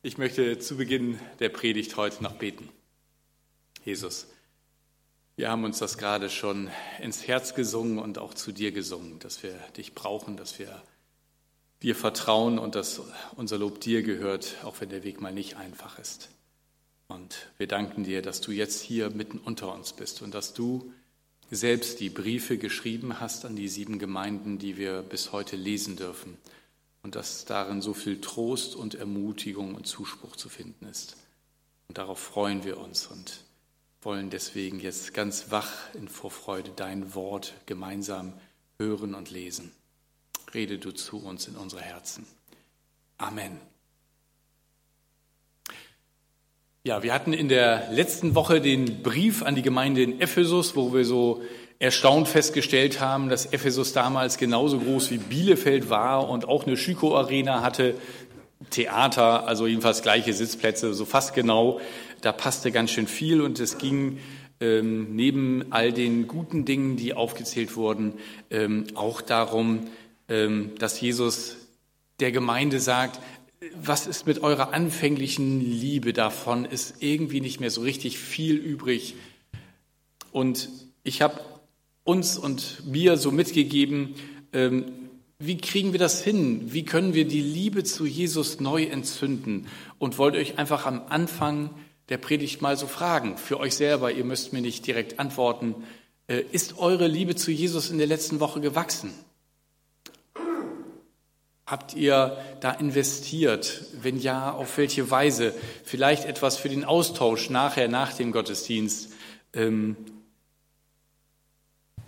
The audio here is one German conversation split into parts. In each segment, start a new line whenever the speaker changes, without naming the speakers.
Ich möchte zu Beginn der Predigt heute noch beten. Jesus, wir haben uns das gerade schon ins Herz gesungen und auch zu dir gesungen, dass wir dich brauchen, dass wir dir vertrauen und dass unser Lob dir gehört, auch wenn der Weg mal nicht einfach ist. Und wir danken dir, dass du jetzt hier mitten unter uns bist und dass du selbst die Briefe geschrieben hast an die sieben Gemeinden, die wir bis heute lesen dürfen und dass darin so viel Trost und Ermutigung und Zuspruch zu finden ist. Und darauf freuen wir uns und wollen deswegen jetzt ganz wach in Vorfreude dein Wort gemeinsam hören und lesen. Rede du zu uns in unsere Herzen. Amen. Ja, wir hatten in der letzten Woche den Brief an die Gemeinde in Ephesus, wo wir so erstaunt festgestellt haben, dass Ephesus damals genauso groß wie Bielefeld war und auch eine Schüko-Arena hatte, Theater, also jedenfalls gleiche Sitzplätze, so fast genau. Da passte ganz schön viel und es ging ähm, neben all den guten Dingen, die aufgezählt wurden, ähm, auch darum, ähm, dass Jesus der Gemeinde sagt, was ist mit eurer anfänglichen Liebe davon? Ist irgendwie nicht mehr so richtig viel übrig. Und ich habe uns und mir so mitgegeben, ähm, wie kriegen wir das hin? Wie können wir die Liebe zu Jesus neu entzünden? Und wollte euch einfach am Anfang der Predigt mal so fragen, für euch selber, ihr müsst mir nicht direkt antworten, äh, ist eure Liebe zu Jesus in der letzten Woche gewachsen? Habt ihr da investiert? Wenn ja, auf welche Weise? Vielleicht etwas für den Austausch nachher, nach dem Gottesdienst. Ähm,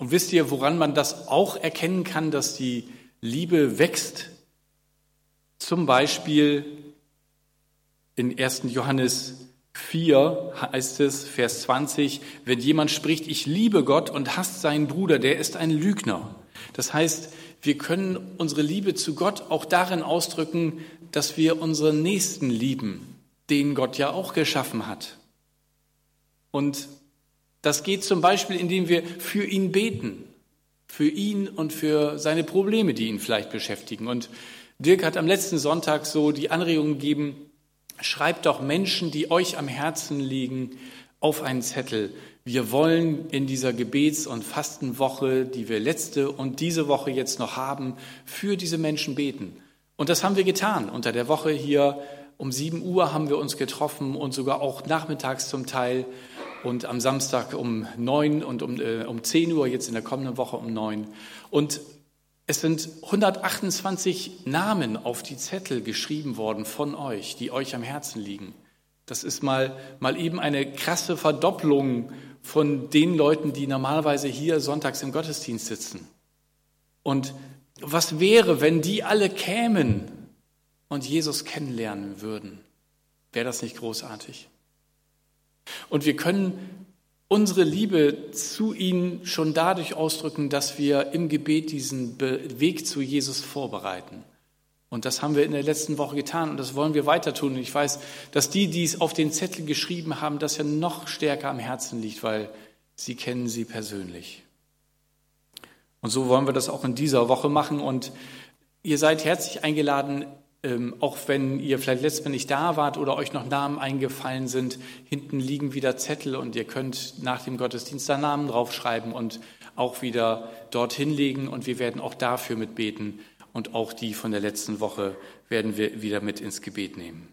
und wisst ihr, woran man das auch erkennen kann, dass die Liebe wächst? Zum Beispiel in 1. Johannes 4 heißt es, Vers 20, wenn jemand spricht, ich liebe Gott und hasst seinen Bruder, der ist ein Lügner. Das heißt, wir können unsere Liebe zu Gott auch darin ausdrücken, dass wir unseren Nächsten lieben, den Gott ja auch geschaffen hat. Und das geht zum Beispiel, indem wir für ihn beten, für ihn und für seine Probleme, die ihn vielleicht beschäftigen. Und Dirk hat am letzten Sonntag so die Anregung gegeben, schreibt doch Menschen, die euch am Herzen liegen, auf einen Zettel. Wir wollen in dieser Gebets- und Fastenwoche, die wir letzte und diese Woche jetzt noch haben, für diese Menschen beten. Und das haben wir getan. Unter der Woche hier um sieben Uhr haben wir uns getroffen und sogar auch nachmittags zum Teil und am Samstag um neun und um, äh, um zehn Uhr, jetzt in der kommenden Woche um neun. Und es sind 128 Namen auf die Zettel geschrieben worden von euch, die euch am Herzen liegen. Das ist mal, mal eben eine krasse Verdopplung von den Leuten, die normalerweise hier sonntags im Gottesdienst sitzen. Und was wäre, wenn die alle kämen und Jesus kennenlernen würden? Wäre das nicht großartig? Und wir können unsere Liebe zu ihnen schon dadurch ausdrücken, dass wir im Gebet diesen Weg zu Jesus vorbereiten. Und das haben wir in der letzten Woche getan und das wollen wir weiter tun. Und ich weiß, dass die, die es auf den Zettel geschrieben haben, das ja noch stärker am Herzen liegt, weil sie kennen sie persönlich. Und so wollen wir das auch in dieser Woche machen. Und ihr seid herzlich eingeladen, ähm, auch wenn ihr vielleicht letztes Mal nicht da wart oder euch noch Namen eingefallen sind, hinten liegen wieder Zettel und ihr könnt nach dem Gottesdienst da Namen draufschreiben und auch wieder dorthin legen und wir werden auch dafür mitbeten und auch die von der letzten Woche werden wir wieder mit ins Gebet nehmen.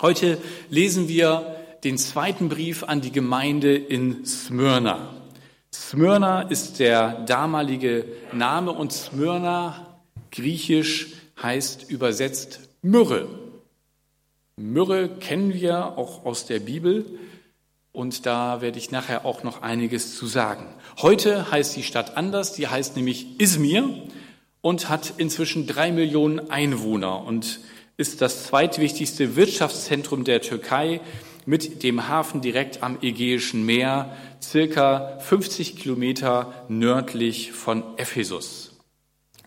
Heute lesen wir den zweiten Brief an die Gemeinde in Smyrna. Smyrna ist der damalige Name und Smyrna griechisch heißt übersetzt Myrrhe. Myrrhe kennen wir auch aus der Bibel und da werde ich nachher auch noch einiges zu sagen. Heute heißt die Stadt anders, die heißt nämlich Izmir und hat inzwischen drei Millionen Einwohner und ist das zweitwichtigste Wirtschaftszentrum der Türkei mit dem Hafen direkt am Ägäischen Meer, circa 50 Kilometer nördlich von Ephesus.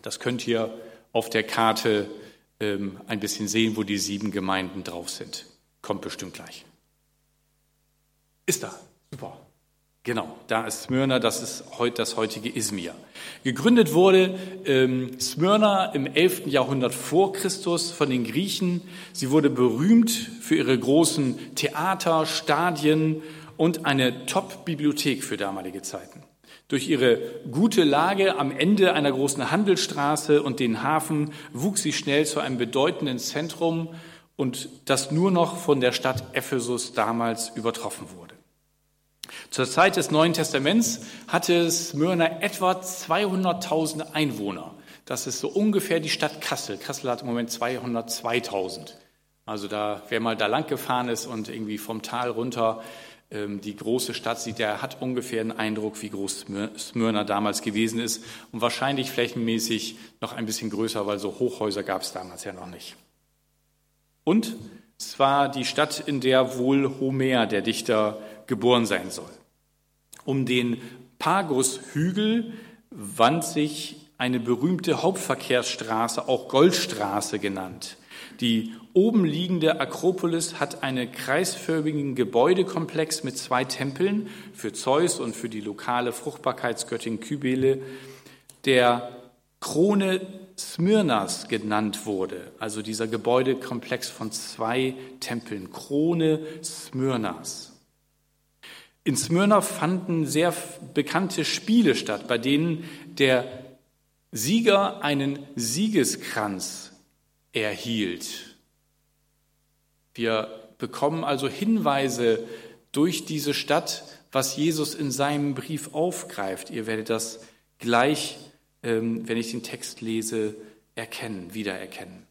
Das könnt ihr auf der Karte ähm, ein bisschen sehen, wo die sieben Gemeinden drauf sind. Kommt bestimmt gleich. Ist da. Super. Genau, da ist Smyrna, das ist heute das heutige Izmir. Gegründet wurde ähm, Smyrna im 11. Jahrhundert vor Christus von den Griechen. Sie wurde berühmt für ihre großen Theater, Stadien und eine Top-Bibliothek für damalige Zeiten. Durch ihre gute Lage am Ende einer großen Handelsstraße und den Hafen wuchs sie schnell zu einem bedeutenden Zentrum und das nur noch von der Stadt Ephesus damals übertroffen wurde. Zur Zeit des Neuen Testaments hatte Smyrna etwa 200.000 Einwohner. Das ist so ungefähr die Stadt Kassel. Kassel hat im Moment 202.000. Also da, wer mal da lang gefahren ist und irgendwie vom Tal runter die große Stadt sieht, der hat ungefähr einen Eindruck, wie groß Smyrna damals gewesen ist und wahrscheinlich flächenmäßig noch ein bisschen größer, weil so Hochhäuser gab es damals ja noch nicht. Und es war die Stadt, in der wohl Homer, der Dichter, geboren sein soll. Um den Pagus-Hügel wand sich eine berühmte Hauptverkehrsstraße, auch Goldstraße genannt. Die oben liegende Akropolis hat einen kreisförmigen Gebäudekomplex mit zwei Tempeln für Zeus und für die lokale Fruchtbarkeitsgöttin Kybele, der Krone Smyrnas genannt wurde, also dieser Gebäudekomplex von zwei Tempeln, Krone Smyrnas. In Smyrna fanden sehr bekannte Spiele statt, bei denen der Sieger einen Siegeskranz erhielt. Wir bekommen also Hinweise durch diese Stadt, was Jesus in seinem Brief aufgreift. Ihr werdet das gleich, ähm, wenn ich den Text lese, erkennen, wiedererkennen.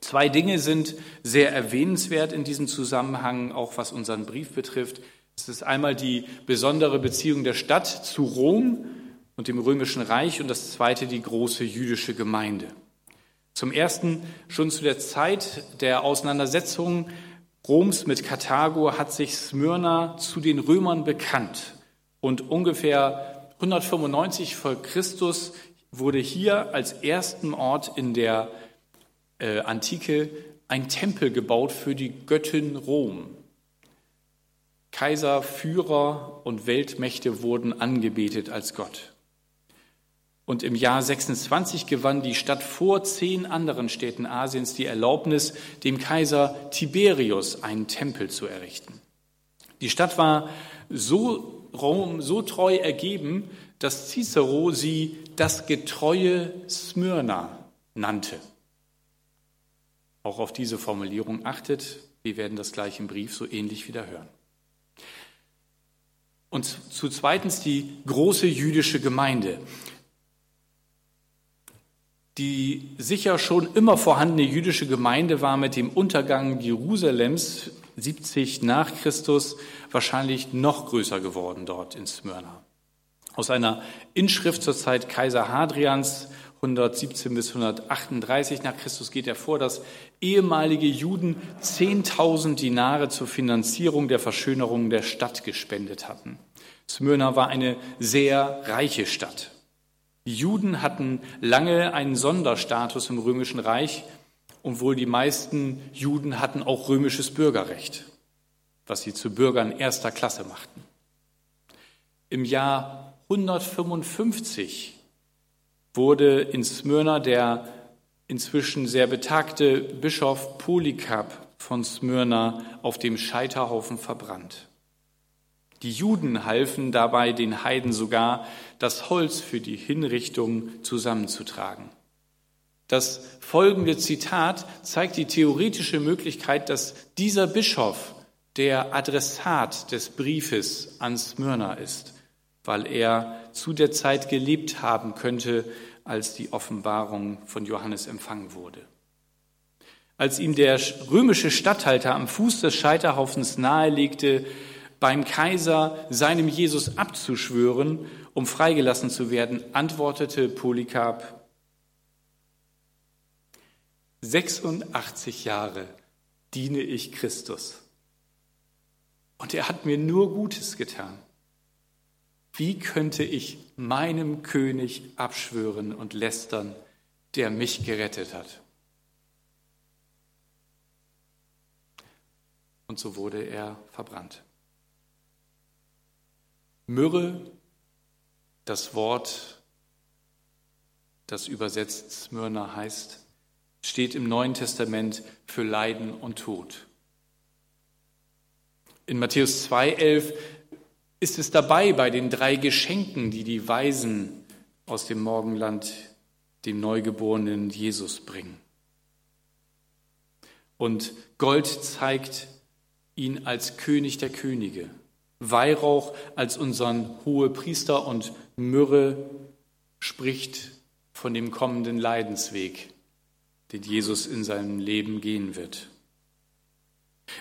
Zwei Dinge sind sehr erwähnenswert in diesem Zusammenhang, auch was unseren Brief betrifft. Es ist einmal die besondere Beziehung der Stadt zu Rom und dem römischen Reich und das zweite die große jüdische Gemeinde. Zum ersten, schon zu der Zeit der Auseinandersetzung Roms mit Karthago hat sich Smyrna zu den Römern bekannt. Und ungefähr 195 vor Christus wurde hier als ersten Ort in der äh, Antike ein Tempel gebaut für die Göttin Rom. Kaiser, Führer und Weltmächte wurden angebetet als Gott. Und im Jahr 26 gewann die Stadt vor zehn anderen Städten Asiens die Erlaubnis, dem Kaiser Tiberius einen Tempel zu errichten. Die Stadt war so, Rom so treu ergeben, dass Cicero sie das getreue Smyrna nannte. Auch auf diese Formulierung achtet. Wir werden das gleich im Brief so ähnlich wieder hören. Und zu zweitens die große jüdische Gemeinde. Die sicher schon immer vorhandene jüdische Gemeinde war mit dem Untergang Jerusalems 70 nach Christus wahrscheinlich noch größer geworden dort in Smyrna. Aus einer Inschrift zur Zeit Kaiser Hadrians 117 bis 138 nach Christus geht hervor, dass ehemalige Juden 10.000 Dinare zur Finanzierung der Verschönerung der Stadt gespendet hatten. Smyrna war eine sehr reiche Stadt. Die Juden hatten lange einen Sonderstatus im römischen Reich und wohl die meisten Juden hatten auch römisches Bürgerrecht, was sie zu Bürgern erster Klasse machten. Im Jahr 155 wurde in Smyrna der inzwischen sehr betagte Bischof Polycarp von Smyrna auf dem Scheiterhaufen verbrannt. Die Juden halfen dabei den Heiden sogar, das Holz für die Hinrichtung zusammenzutragen. Das folgende Zitat zeigt die theoretische Möglichkeit, dass dieser Bischof der Adressat des Briefes an Smyrna ist weil er zu der Zeit gelebt haben könnte, als die Offenbarung von Johannes empfangen wurde. Als ihm der römische Statthalter am Fuß des Scheiterhaufens nahelegte, beim Kaiser seinem Jesus abzuschwören, um freigelassen zu werden, antwortete Polycarp, 86 Jahre diene ich Christus. Und er hat mir nur Gutes getan. Wie könnte ich meinem König abschwören und lästern, der mich gerettet hat? Und so wurde er verbrannt. Myrrhe, das Wort, das übersetzt Smyrna heißt, steht im Neuen Testament für Leiden und Tod. In Matthäus 2,11 ist es dabei bei den drei Geschenken, die die Weisen aus dem Morgenland dem neugeborenen Jesus bringen. Und Gold zeigt ihn als König der Könige, Weihrauch als unseren Hohepriester und Myrrhe spricht von dem kommenden Leidensweg, den Jesus in seinem Leben gehen wird.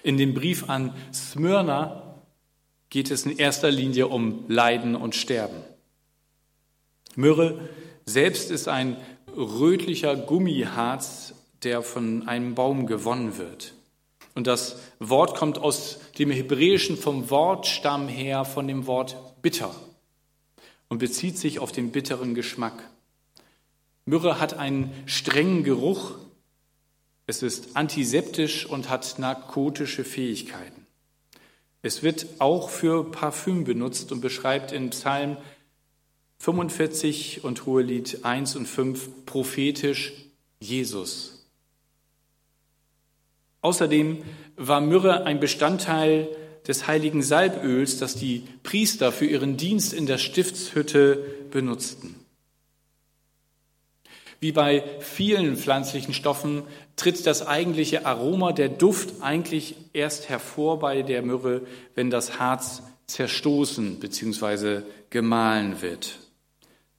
In dem Brief an Smyrna geht es in erster Linie um Leiden und Sterben. Myrrhe selbst ist ein rötlicher Gummiharz, der von einem Baum gewonnen wird. Und das Wort kommt aus dem Hebräischen vom Wortstamm her, von dem Wort bitter und bezieht sich auf den bitteren Geschmack. Myrrhe hat einen strengen Geruch, es ist antiseptisch und hat narkotische Fähigkeiten. Es wird auch für Parfüm benutzt und beschreibt in Psalm 45 und Hohelied 1 und 5 prophetisch Jesus. Außerdem war Myrrhe ein Bestandteil des heiligen Salböls, das die Priester für ihren Dienst in der Stiftshütte benutzten. Wie bei vielen pflanzlichen Stoffen tritt das eigentliche Aroma, der Duft eigentlich erst hervor bei der Myrrhe, wenn das Harz zerstoßen bzw. gemahlen wird.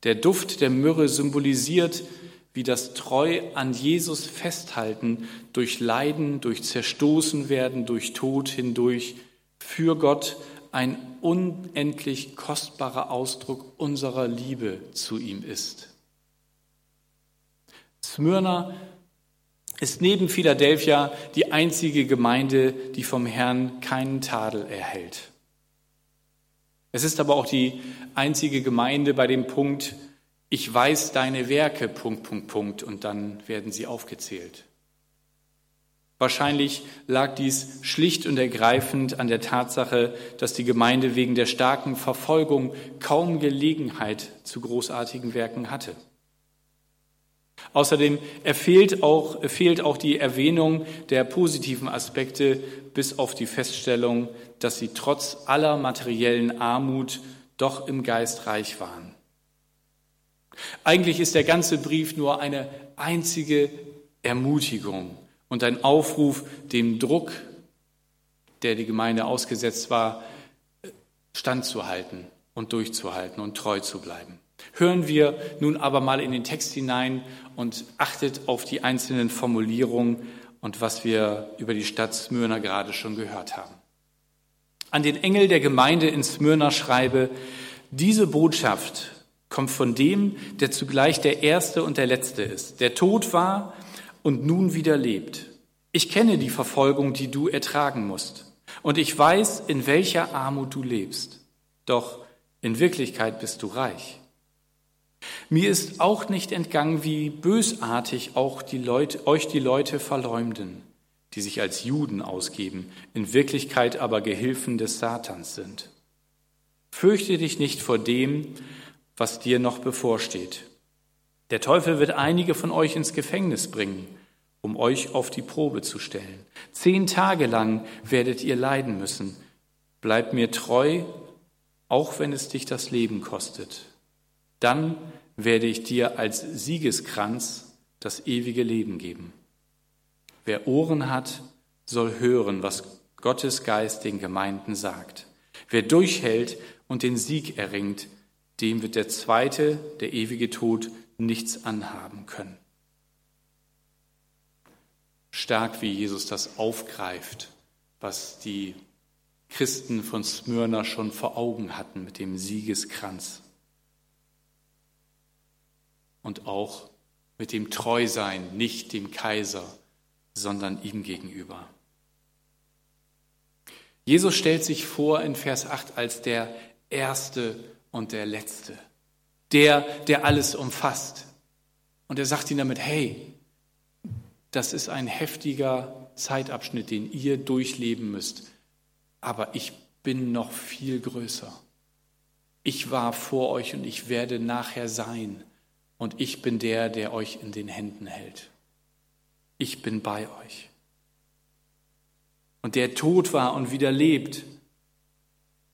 Der Duft der Myrrhe symbolisiert, wie das treu an Jesus festhalten, durch Leiden, durch Zerstoßen werden, durch Tod hindurch, für Gott ein unendlich kostbarer Ausdruck unserer Liebe zu ihm ist. Smyrna ist neben Philadelphia die einzige Gemeinde, die vom Herrn keinen Tadel erhält. Es ist aber auch die einzige Gemeinde bei dem Punkt, ich weiß deine Werke, Punkt, Punkt, Punkt, und dann werden sie aufgezählt. Wahrscheinlich lag dies schlicht und ergreifend an der Tatsache, dass die Gemeinde wegen der starken Verfolgung kaum Gelegenheit zu großartigen Werken hatte. Außerdem fehlt auch, fehlt auch die Erwähnung der positiven Aspekte bis auf die Feststellung, dass sie trotz aller materiellen Armut doch im Geist reich waren. Eigentlich ist der ganze Brief nur eine einzige Ermutigung und ein Aufruf, dem Druck, der die Gemeinde ausgesetzt war, standzuhalten und durchzuhalten und treu zu bleiben. Hören wir nun aber mal in den Text hinein und achtet auf die einzelnen Formulierungen und was wir über die Stadt Smyrna gerade schon gehört haben. An den Engel der Gemeinde in Smyrna schreibe, diese Botschaft kommt von dem, der zugleich der Erste und der Letzte ist, der tot war und nun wieder lebt. Ich kenne die Verfolgung, die du ertragen musst, und ich weiß, in welcher Armut du lebst. Doch in Wirklichkeit bist du reich. Mir ist auch nicht entgangen, wie bösartig auch die Leute, euch die Leute verleumden, die sich als Juden ausgeben, in Wirklichkeit aber Gehilfen des Satans sind. Fürchte dich nicht vor dem, was dir noch bevorsteht. Der Teufel wird einige von euch ins Gefängnis bringen, um euch auf die Probe zu stellen. Zehn Tage lang werdet ihr leiden müssen. Bleib mir treu, auch wenn es dich das Leben kostet. Dann werde ich dir als Siegeskranz das ewige Leben geben. Wer Ohren hat, soll hören, was Gottes Geist den Gemeinden sagt. Wer durchhält und den Sieg erringt, dem wird der zweite, der ewige Tod, nichts anhaben können. Stark, wie Jesus das aufgreift, was die Christen von Smyrna schon vor Augen hatten mit dem Siegeskranz und auch mit dem Treusein, nicht dem Kaiser, sondern ihm gegenüber. Jesus stellt sich vor in Vers 8 als der Erste und der Letzte, der, der alles umfasst. Und er sagt ihnen damit, hey, das ist ein heftiger Zeitabschnitt, den ihr durchleben müsst, aber ich bin noch viel größer. ich war vor euch und ich werde nachher sein und ich bin der, der euch in den Händen hält. Ich bin bei euch. Und der tot war und wieder lebt.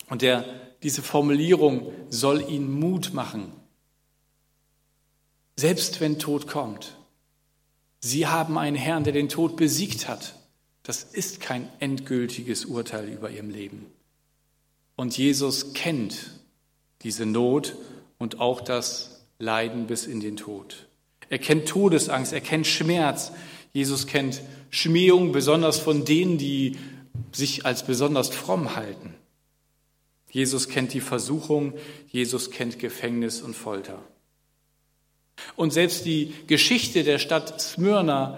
Und der, diese Formulierung soll ihn Mut machen. Selbst wenn Tod kommt. Sie haben einen Herrn, der den Tod besiegt hat. Das ist kein endgültiges Urteil über ihrem Leben. Und Jesus kennt diese Not und auch das Leiden bis in den Tod. Er kennt Todesangst, er kennt Schmerz. Jesus kennt Schmähung, besonders von denen, die sich als besonders fromm halten. Jesus kennt die Versuchung, Jesus kennt Gefängnis und Folter. Und selbst die Geschichte der Stadt Smyrna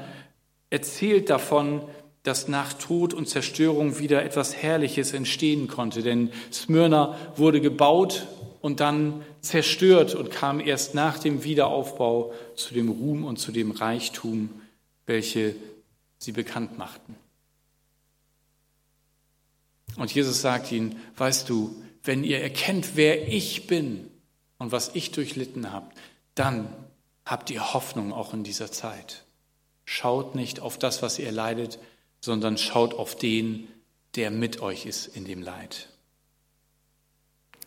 erzählt davon, dass nach Tod und Zerstörung wieder etwas Herrliches entstehen konnte. Denn Smyrna wurde gebaut und dann zerstört und kam erst nach dem Wiederaufbau zu dem Ruhm und zu dem Reichtum, welche sie bekannt machten. Und Jesus sagt ihnen, weißt du, wenn ihr erkennt, wer ich bin und was ich durchlitten habe, dann habt ihr Hoffnung auch in dieser Zeit. Schaut nicht auf das, was ihr leidet, sondern schaut auf den, der mit euch ist in dem Leid.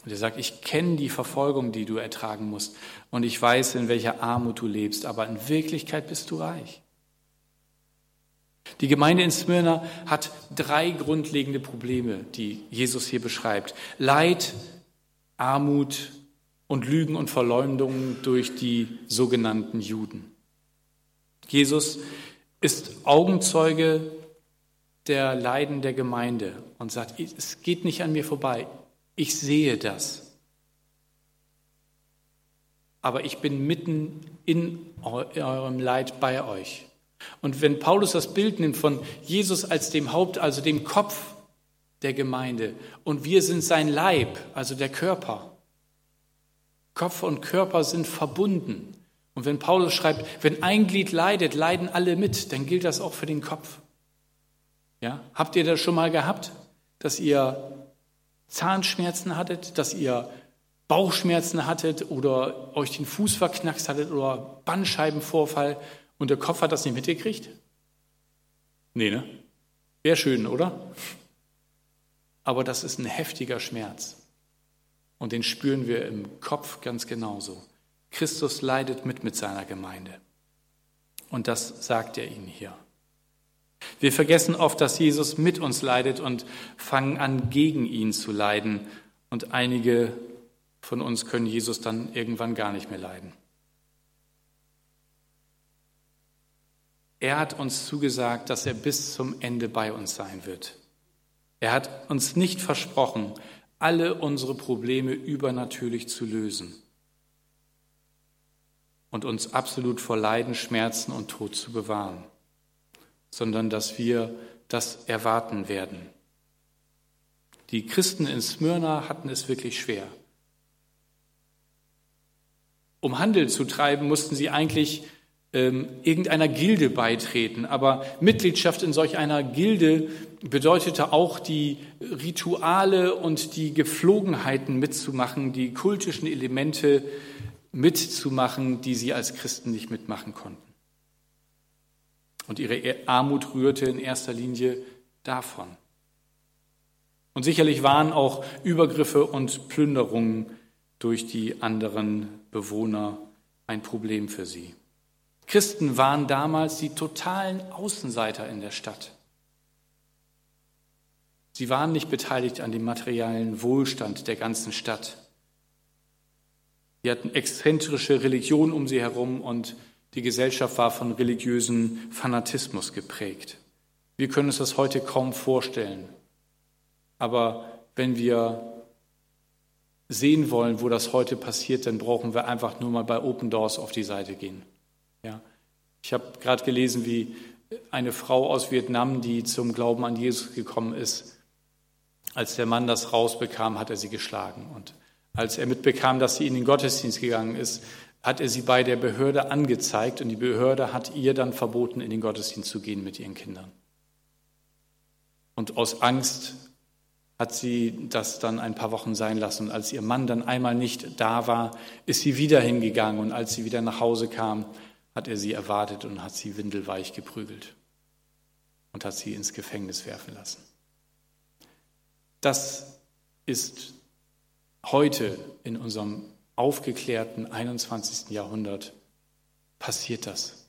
Und er sagt, ich kenne die Verfolgung, die du ertragen musst und ich weiß, in welcher Armut du lebst, aber in Wirklichkeit bist du reich. Die Gemeinde in Smyrna hat drei grundlegende Probleme, die Jesus hier beschreibt. Leid, Armut und Lügen und Verleumdungen durch die sogenannten Juden. Jesus ist Augenzeuge der Leiden der Gemeinde und sagt, es geht nicht an mir vorbei, ich sehe das. Aber ich bin mitten in eurem Leid bei euch. Und wenn Paulus das Bild nimmt von Jesus als dem Haupt, also dem Kopf der Gemeinde, und wir sind sein Leib, also der Körper. Kopf und Körper sind verbunden. Und wenn Paulus schreibt, wenn ein Glied leidet, leiden alle mit, dann gilt das auch für den Kopf. Ja? Habt ihr das schon mal gehabt, dass ihr Zahnschmerzen hattet, dass ihr Bauchschmerzen hattet oder euch den Fuß verknackst hattet oder Bandscheibenvorfall und der Kopf hat das nicht mitgekriegt? Nee, ne? Wäre schön, oder? Aber das ist ein heftiger Schmerz. Und den spüren wir im Kopf ganz genauso. Christus leidet mit mit seiner Gemeinde. Und das sagt er ihnen hier. Wir vergessen oft, dass Jesus mit uns leidet und fangen an, gegen ihn zu leiden. Und einige von uns können Jesus dann irgendwann gar nicht mehr leiden. Er hat uns zugesagt, dass er bis zum Ende bei uns sein wird. Er hat uns nicht versprochen, alle unsere Probleme übernatürlich zu lösen und uns absolut vor Leiden, Schmerzen und Tod zu bewahren, sondern dass wir das erwarten werden. Die Christen in Smyrna hatten es wirklich schwer. Um Handel zu treiben, mussten sie eigentlich ähm, irgendeiner Gilde beitreten. Aber Mitgliedschaft in solch einer Gilde bedeutete auch die Rituale und die Gepflogenheiten mitzumachen, die kultischen Elemente mitzumachen, die sie als Christen nicht mitmachen konnten. Und ihre Armut rührte in erster Linie davon. Und sicherlich waren auch Übergriffe und Plünderungen durch die anderen Bewohner ein Problem für sie. Christen waren damals die totalen Außenseiter in der Stadt. Sie waren nicht beteiligt an dem materiellen Wohlstand der ganzen Stadt. Sie hatten exzentrische Religion um sie herum und die Gesellschaft war von religiösen Fanatismus geprägt. Wir können uns das heute kaum vorstellen. Aber wenn wir sehen wollen, wo das heute passiert, dann brauchen wir einfach nur mal bei Open Doors auf die Seite gehen. Ja. Ich habe gerade gelesen, wie eine Frau aus Vietnam, die zum Glauben an Jesus gekommen ist, als der Mann das rausbekam, hat er sie geschlagen. Und als er mitbekam, dass sie in den Gottesdienst gegangen ist, hat er sie bei der Behörde angezeigt und die Behörde hat ihr dann verboten, in den Gottesdienst zu gehen mit ihren Kindern. Und aus Angst hat sie das dann ein paar Wochen sein lassen. Und als ihr Mann dann einmal nicht da war, ist sie wieder hingegangen. Und als sie wieder nach Hause kam, hat er sie erwartet und hat sie windelweich geprügelt und hat sie ins Gefängnis werfen lassen. Das ist heute in unserem aufgeklärten 21. Jahrhundert passiert das.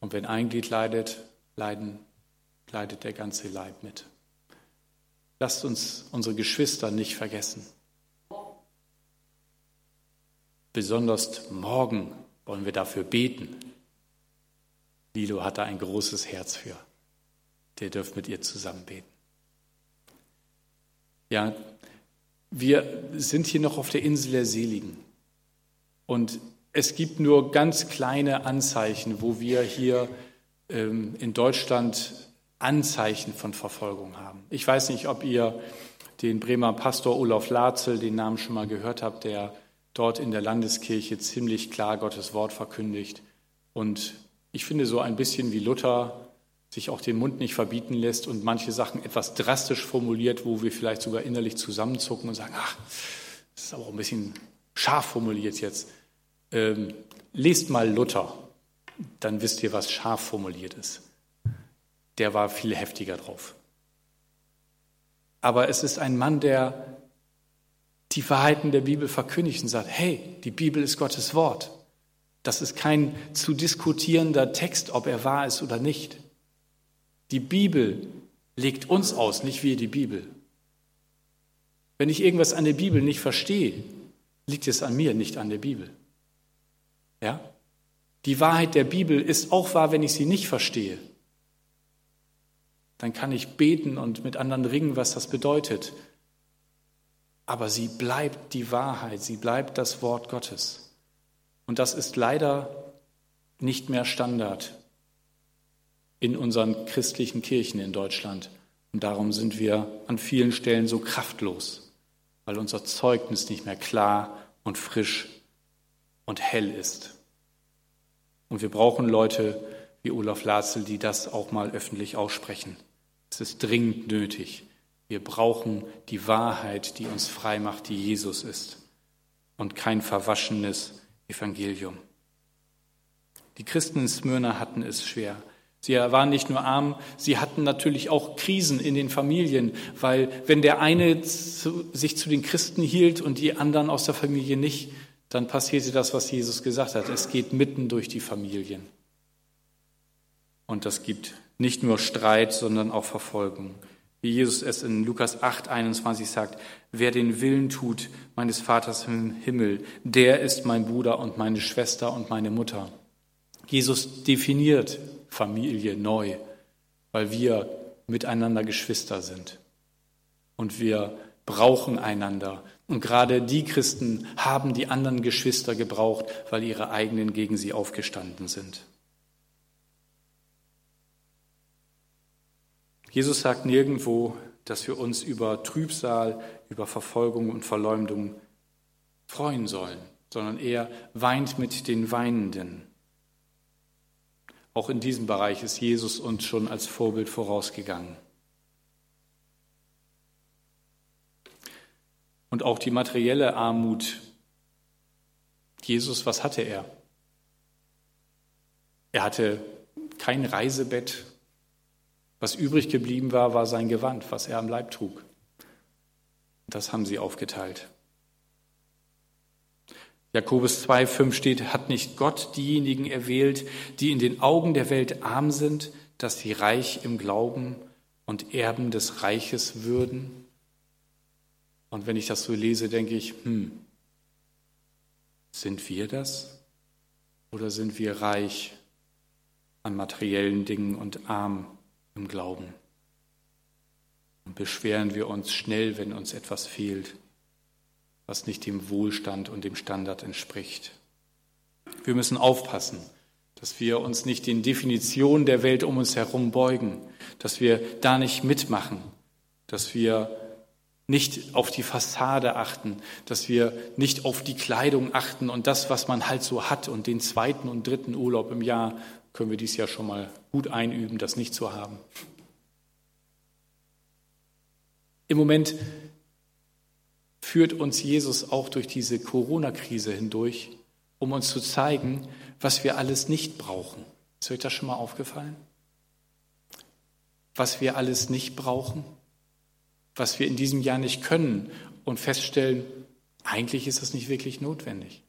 Und wenn ein Glied leidet, leiden, leidet der ganze Leib mit. Lasst uns unsere Geschwister nicht vergessen. Besonders morgen wollen wir dafür beten. Lilo hat da ein großes Herz für. Der dürft mit ihr zusammen beten. Ja, wir sind hier noch auf der Insel der Seligen. Und es gibt nur ganz kleine Anzeichen, wo wir hier ähm, in Deutschland Anzeichen von Verfolgung haben. Ich weiß nicht, ob ihr den Bremer Pastor Olaf Latzel, den Namen schon mal gehört habt, der dort in der Landeskirche ziemlich klar Gottes Wort verkündigt. Und ich finde so ein bisschen wie Luther sich auch den Mund nicht verbieten lässt und manche Sachen etwas drastisch formuliert, wo wir vielleicht sogar innerlich zusammenzucken und sagen, ach, das ist aber auch ein bisschen scharf formuliert jetzt. Ähm, lest mal Luther, dann wisst ihr, was scharf formuliert ist. Der war viel heftiger drauf. Aber es ist ein Mann, der die Wahrheiten der Bibel verkündigt und sagt, hey, die Bibel ist Gottes Wort. Das ist kein zu diskutierender Text, ob er wahr ist oder nicht. Die Bibel legt uns aus, nicht wir die Bibel. Wenn ich irgendwas an der Bibel nicht verstehe, liegt es an mir, nicht an der Bibel. Ja? Die Wahrheit der Bibel ist auch wahr, wenn ich sie nicht verstehe. Dann kann ich beten und mit anderen ringen, was das bedeutet. Aber sie bleibt die Wahrheit, sie bleibt das Wort Gottes. Und das ist leider nicht mehr Standard in unseren christlichen Kirchen in Deutschland. Und darum sind wir an vielen Stellen so kraftlos, weil unser Zeugnis nicht mehr klar und frisch und hell ist. Und wir brauchen Leute wie Olaf Latzel, die das auch mal öffentlich aussprechen. Es ist dringend nötig. Wir brauchen die Wahrheit, die uns frei macht, die Jesus ist und kein verwaschenes Evangelium. Die Christen in Smyrna hatten es schwer. Sie waren nicht nur arm, sie hatten natürlich auch Krisen in den Familien, weil wenn der eine sich zu den Christen hielt und die anderen aus der Familie nicht, dann passierte das, was Jesus gesagt hat. Es geht mitten durch die Familien. Und das gibt nicht nur Streit, sondern auch Verfolgung. Wie Jesus es in Lukas 8, 21 sagt, wer den Willen tut meines Vaters im Himmel, der ist mein Bruder und meine Schwester und meine Mutter. Jesus definiert Familie neu, weil wir miteinander Geschwister sind. Und wir brauchen einander. Und gerade die Christen haben die anderen Geschwister gebraucht, weil ihre eigenen gegen sie aufgestanden sind. Jesus sagt nirgendwo, dass wir uns über Trübsal, über Verfolgung und Verleumdung freuen sollen, sondern er weint mit den Weinenden. Auch in diesem Bereich ist Jesus uns schon als Vorbild vorausgegangen. Und auch die materielle Armut. Jesus, was hatte er? Er hatte kein Reisebett. Was übrig geblieben war, war sein Gewand, was er am Leib trug. Das haben sie aufgeteilt. Jakobus 2,5 steht, hat nicht Gott diejenigen erwählt, die in den Augen der Welt arm sind, dass sie reich im Glauben und Erben des Reiches würden? Und wenn ich das so lese, denke ich, hm, sind wir das? Oder sind wir reich an materiellen Dingen und arm im Glauben? Und beschweren wir uns schnell, wenn uns etwas fehlt? was nicht dem Wohlstand und dem Standard entspricht. Wir müssen aufpassen, dass wir uns nicht den Definitionen der Welt um uns herum beugen, dass wir da nicht mitmachen, dass wir nicht auf die Fassade achten, dass wir nicht auf die Kleidung achten und das, was man halt so hat und den zweiten und dritten Urlaub im Jahr können wir dies Jahr schon mal gut einüben, das nicht zu haben. Im Moment führt uns Jesus auch durch diese Corona-Krise hindurch, um uns zu zeigen, was wir alles nicht brauchen. Ist euch das schon mal aufgefallen? Was wir alles nicht brauchen? Was wir in diesem Jahr nicht können und feststellen, eigentlich ist das nicht wirklich notwendig.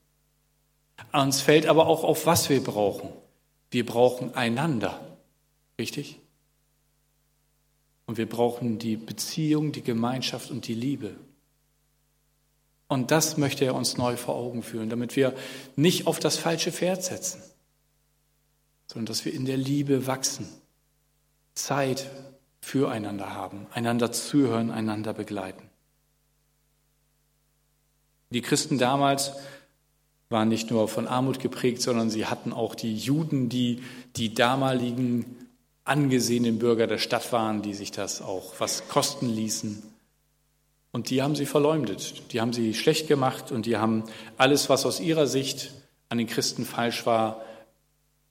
Uns fällt aber auch auf, was wir brauchen. Wir brauchen einander. Richtig? Und wir brauchen die Beziehung, die Gemeinschaft und die Liebe. Und das möchte er uns neu vor Augen führen, damit wir nicht auf das falsche Pferd setzen, sondern dass wir in der Liebe wachsen, Zeit füreinander haben, einander zuhören, einander begleiten. Die Christen damals waren nicht nur von Armut geprägt, sondern sie hatten auch die Juden, die die damaligen angesehenen Bürger der Stadt waren, die sich das auch was kosten ließen. Und die haben sie verleumdet, die haben sie schlecht gemacht und die haben alles, was aus ihrer Sicht an den Christen falsch war,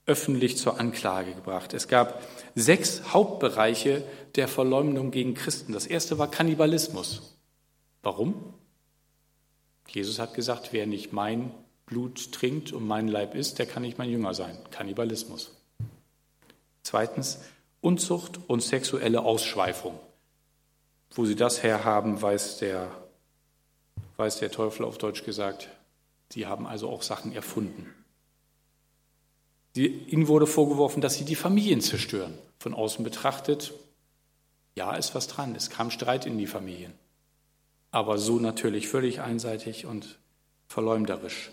öffentlich zur Anklage gebracht. Es gab sechs Hauptbereiche der Verleumdung gegen Christen. Das erste war Kannibalismus. Warum? Jesus hat gesagt, wer nicht mein Blut trinkt und mein Leib isst, der kann nicht mein Jünger sein. Kannibalismus. Zweitens Unzucht und sexuelle Ausschweifung. Wo sie das herhaben, weiß der, weiß der Teufel auf Deutsch gesagt. Sie haben also auch Sachen erfunden. ihnen wurde vorgeworfen, dass sie die Familien zerstören. Von außen betrachtet, ja, ist was dran. Es kam Streit in die Familien. Aber so natürlich völlig einseitig und verleumderisch.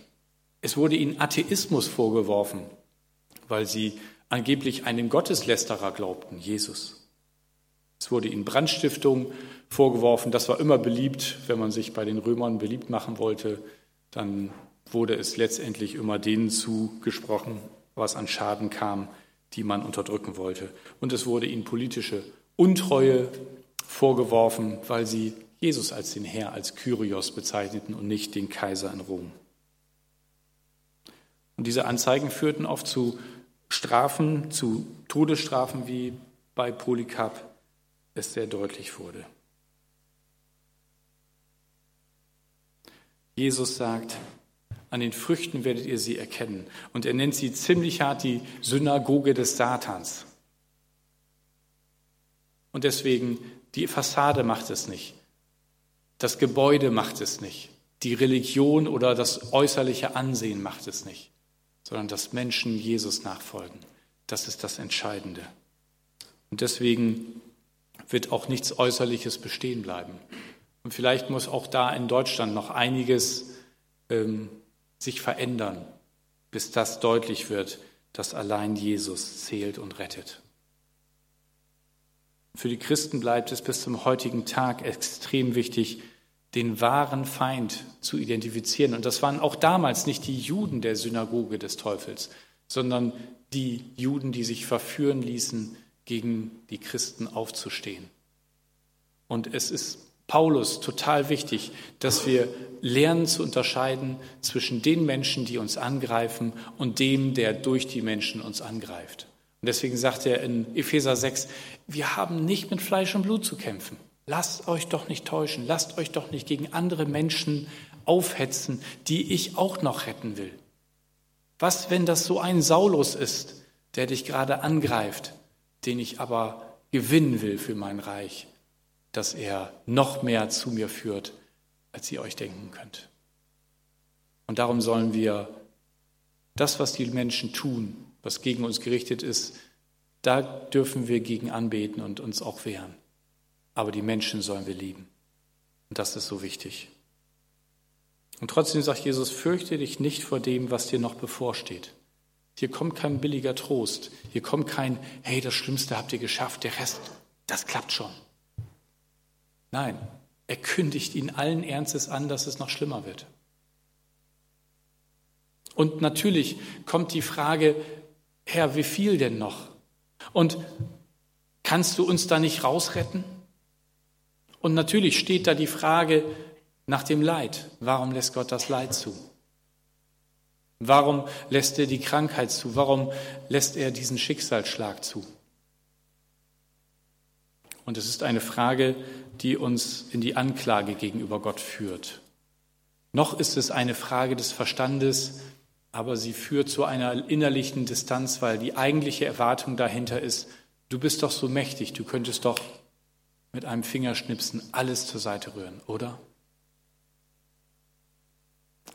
Es wurde ihnen Atheismus vorgeworfen, weil sie angeblich einen Gotteslästerer glaubten, Jesus. Es wurde ihnen Brandstiftung vorgeworfen. Das war immer beliebt, wenn man sich bei den Römern beliebt machen wollte. Dann wurde es letztendlich immer denen zugesprochen, was an Schaden kam, die man unterdrücken wollte. Und es wurde ihnen politische Untreue vorgeworfen, weil sie Jesus als den Herr, als Kyrios bezeichneten und nicht den Kaiser in Rom. Und diese Anzeigen führten oft zu Strafen, zu Todesstrafen, wie bei Polycarp es sehr deutlich wurde. Jesus sagt, an den Früchten werdet ihr sie erkennen. Und er nennt sie ziemlich hart die Synagoge des Satans. Und deswegen, die Fassade macht es nicht. Das Gebäude macht es nicht. Die Religion oder das äußerliche Ansehen macht es nicht sondern dass Menschen Jesus nachfolgen. Das ist das Entscheidende. Und deswegen wird auch nichts Äußerliches bestehen bleiben. Und vielleicht muss auch da in Deutschland noch einiges ähm, sich verändern, bis das deutlich wird, dass allein Jesus zählt und rettet. Für die Christen bleibt es bis zum heutigen Tag extrem wichtig, den wahren Feind zu identifizieren. Und das waren auch damals nicht die Juden der Synagoge des Teufels, sondern die Juden, die sich verführen ließen, gegen die Christen aufzustehen. Und es ist Paulus total wichtig, dass wir lernen zu unterscheiden zwischen den Menschen, die uns angreifen, und dem, der durch die Menschen uns angreift. Und deswegen sagt er in Epheser 6, wir haben nicht mit Fleisch und Blut zu kämpfen. Lasst euch doch nicht täuschen, lasst euch doch nicht gegen andere Menschen aufhetzen, die ich auch noch retten will. Was, wenn das so ein Saulus ist, der dich gerade angreift, den ich aber gewinnen will für mein Reich, dass er noch mehr zu mir führt, als ihr euch denken könnt. Und darum sollen wir das, was die Menschen tun, was gegen uns gerichtet ist, da dürfen wir gegen anbeten und uns auch wehren aber die Menschen sollen wir lieben. Und das ist so wichtig. Und trotzdem sagt Jesus, fürchte dich nicht vor dem, was dir noch bevorsteht. Hier kommt kein billiger Trost. Hier kommt kein, hey, das Schlimmste habt ihr geschafft, der Rest, das klappt schon. Nein, er kündigt ihn allen Ernstes an, dass es noch schlimmer wird. Und natürlich kommt die Frage, Herr, wie viel denn noch? Und kannst du uns da nicht rausretten? Und natürlich steht da die Frage nach dem Leid. Warum lässt Gott das Leid zu? Warum lässt er die Krankheit zu? Warum lässt er diesen Schicksalsschlag zu? Und es ist eine Frage, die uns in die Anklage gegenüber Gott führt. Noch ist es eine Frage des Verstandes, aber sie führt zu einer innerlichen Distanz, weil die eigentliche Erwartung dahinter ist, du bist doch so mächtig, du könntest doch mit einem Fingerschnipsen alles zur Seite rühren, oder?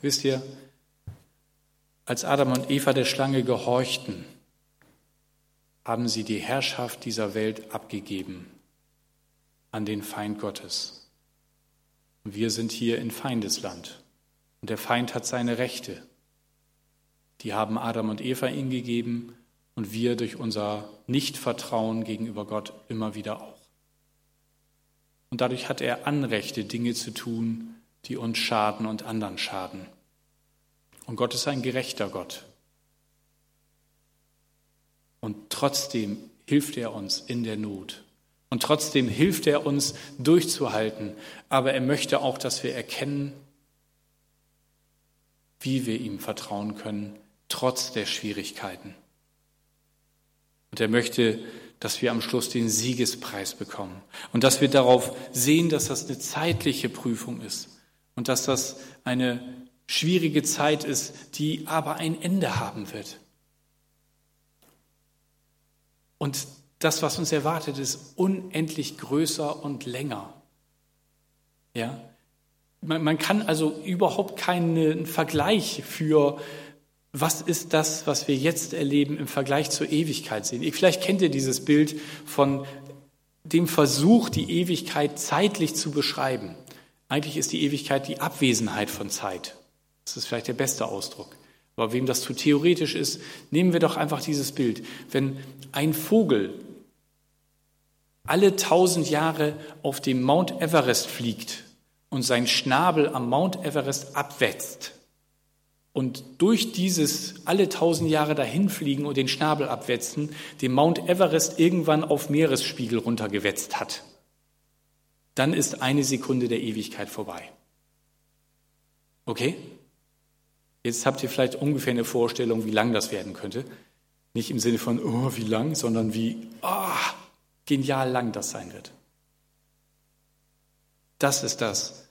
Wisst ihr, als Adam und Eva der Schlange gehorchten, haben sie die Herrschaft dieser Welt abgegeben an den Feind Gottes. Wir sind hier in Feindesland und der Feind hat seine Rechte. Die haben Adam und Eva ihm gegeben und wir durch unser Nichtvertrauen gegenüber Gott immer wieder auch. Und dadurch hat er Anrechte, Dinge zu tun, die uns schaden und anderen schaden. Und Gott ist ein gerechter Gott. Und trotzdem hilft er uns in der Not. Und trotzdem hilft er uns durchzuhalten. Aber er möchte auch, dass wir erkennen, wie wir ihm vertrauen können, trotz der Schwierigkeiten. Und er möchte, dass wir am Schluss den Siegespreis bekommen und dass wir darauf sehen, dass das eine zeitliche Prüfung ist und dass das eine schwierige Zeit ist, die aber ein Ende haben wird. Und das, was uns erwartet, ist unendlich größer und länger. Ja? Man, man kann also überhaupt keinen Vergleich für was ist das, was wir jetzt erleben im Vergleich zur Ewigkeit sehen? Vielleicht kennt ihr dieses Bild von dem Versuch, die Ewigkeit zeitlich zu beschreiben. Eigentlich ist die Ewigkeit die Abwesenheit von Zeit. Das ist vielleicht der beste Ausdruck. Aber wem das zu theoretisch ist, nehmen wir doch einfach dieses Bild. Wenn ein Vogel alle tausend Jahre auf dem Mount Everest fliegt und sein Schnabel am Mount Everest abwetzt, und durch dieses alle tausend Jahre dahinfliegen und den Schnabel abwetzen, den Mount Everest irgendwann auf Meeresspiegel runtergewetzt hat, dann ist eine Sekunde der Ewigkeit vorbei. Okay? Jetzt habt ihr vielleicht ungefähr eine Vorstellung, wie lang das werden könnte. Nicht im Sinne von, oh, wie lang, sondern wie oh, genial lang das sein wird. Das ist das,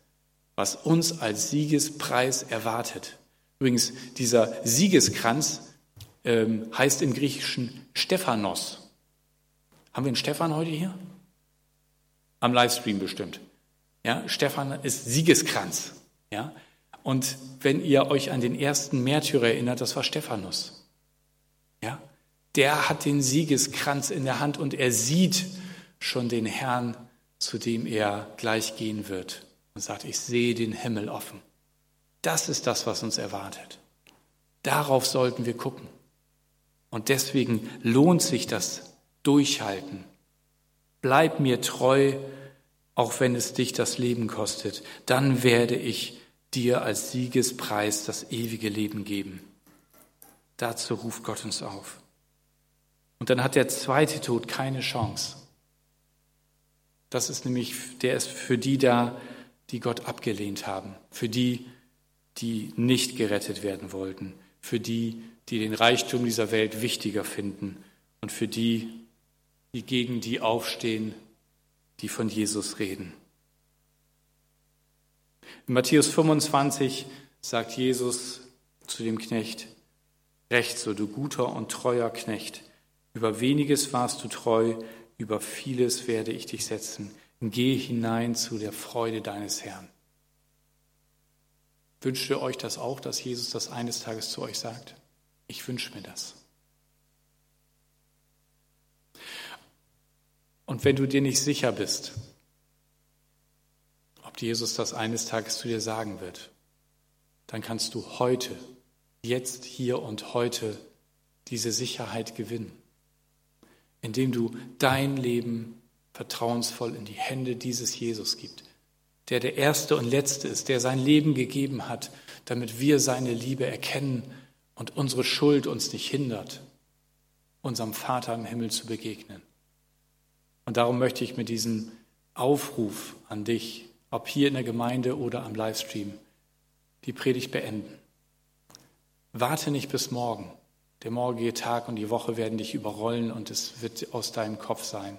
was uns als Siegespreis erwartet. Übrigens, dieser Siegeskranz ähm, heißt im Griechischen Stephanos. Haben wir einen Stephan heute hier? Am Livestream bestimmt. Ja, Stephan ist Siegeskranz. Ja, und wenn ihr euch an den ersten Märtyrer erinnert, das war Stephanus. Ja, der hat den Siegeskranz in der Hand und er sieht schon den Herrn, zu dem er gleich gehen wird und sagt, ich sehe den Himmel offen. Das ist das, was uns erwartet. Darauf sollten wir gucken. Und deswegen lohnt sich das Durchhalten. Bleib mir treu, auch wenn es dich das Leben kostet. Dann werde ich dir als Siegespreis das ewige Leben geben. Dazu ruft Gott uns auf. Und dann hat der zweite Tod keine Chance. Das ist nämlich, der ist für die da, die Gott abgelehnt haben, für die, die nicht gerettet werden wollten, für die, die den Reichtum dieser Welt wichtiger finden und für die, die gegen die aufstehen, die von Jesus reden. In Matthäus 25 sagt Jesus zu dem Knecht, Recht so, du guter und treuer Knecht, über weniges warst du treu, über vieles werde ich dich setzen. Geh hinein zu der Freude deines Herrn. Wünscht ihr euch das auch, dass Jesus das eines Tages zu euch sagt? Ich wünsche mir das. Und wenn du dir nicht sicher bist, ob Jesus das eines Tages zu dir sagen wird, dann kannst du heute, jetzt, hier und heute diese Sicherheit gewinnen, indem du dein Leben vertrauensvoll in die Hände dieses Jesus gibst der der Erste und Letzte ist, der sein Leben gegeben hat, damit wir seine Liebe erkennen und unsere Schuld uns nicht hindert, unserem Vater im Himmel zu begegnen. Und darum möchte ich mit diesem Aufruf an dich, ob hier in der Gemeinde oder am Livestream, die Predigt beenden. Warte nicht bis morgen. Der morgige Tag und die Woche werden dich überrollen und es wird aus deinem Kopf sein.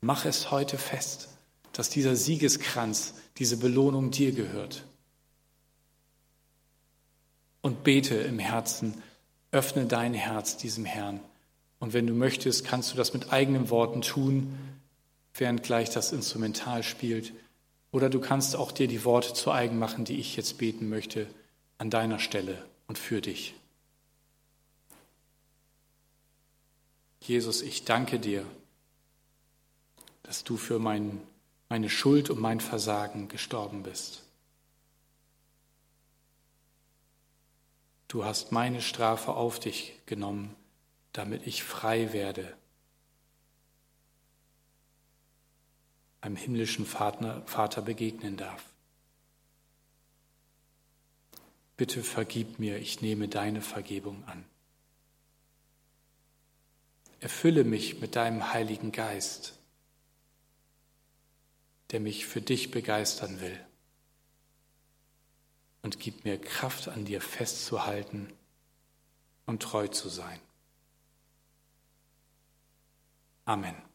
Mach es heute fest, dass dieser Siegeskranz, diese Belohnung dir gehört. Und bete im Herzen, öffne dein Herz diesem Herrn. Und wenn du möchtest, kannst du das mit eigenen Worten tun, während gleich das Instrumental spielt. Oder du kannst auch dir die Worte zu eigen machen, die ich jetzt beten möchte, an deiner Stelle und für dich. Jesus, ich danke dir, dass du für mein, meine Schuld und mein Versagen gestorben bist. Du hast meine Strafe auf dich genommen, damit ich frei werde, einem himmlischen Vater, Vater begegnen darf. Bitte vergib mir, ich nehme deine Vergebung an. Erfülle mich mit deinem Heiligen Geist, der mich für dich begeistern will. Und gib mir Kraft, an dir festzuhalten und treu zu sein. Amen.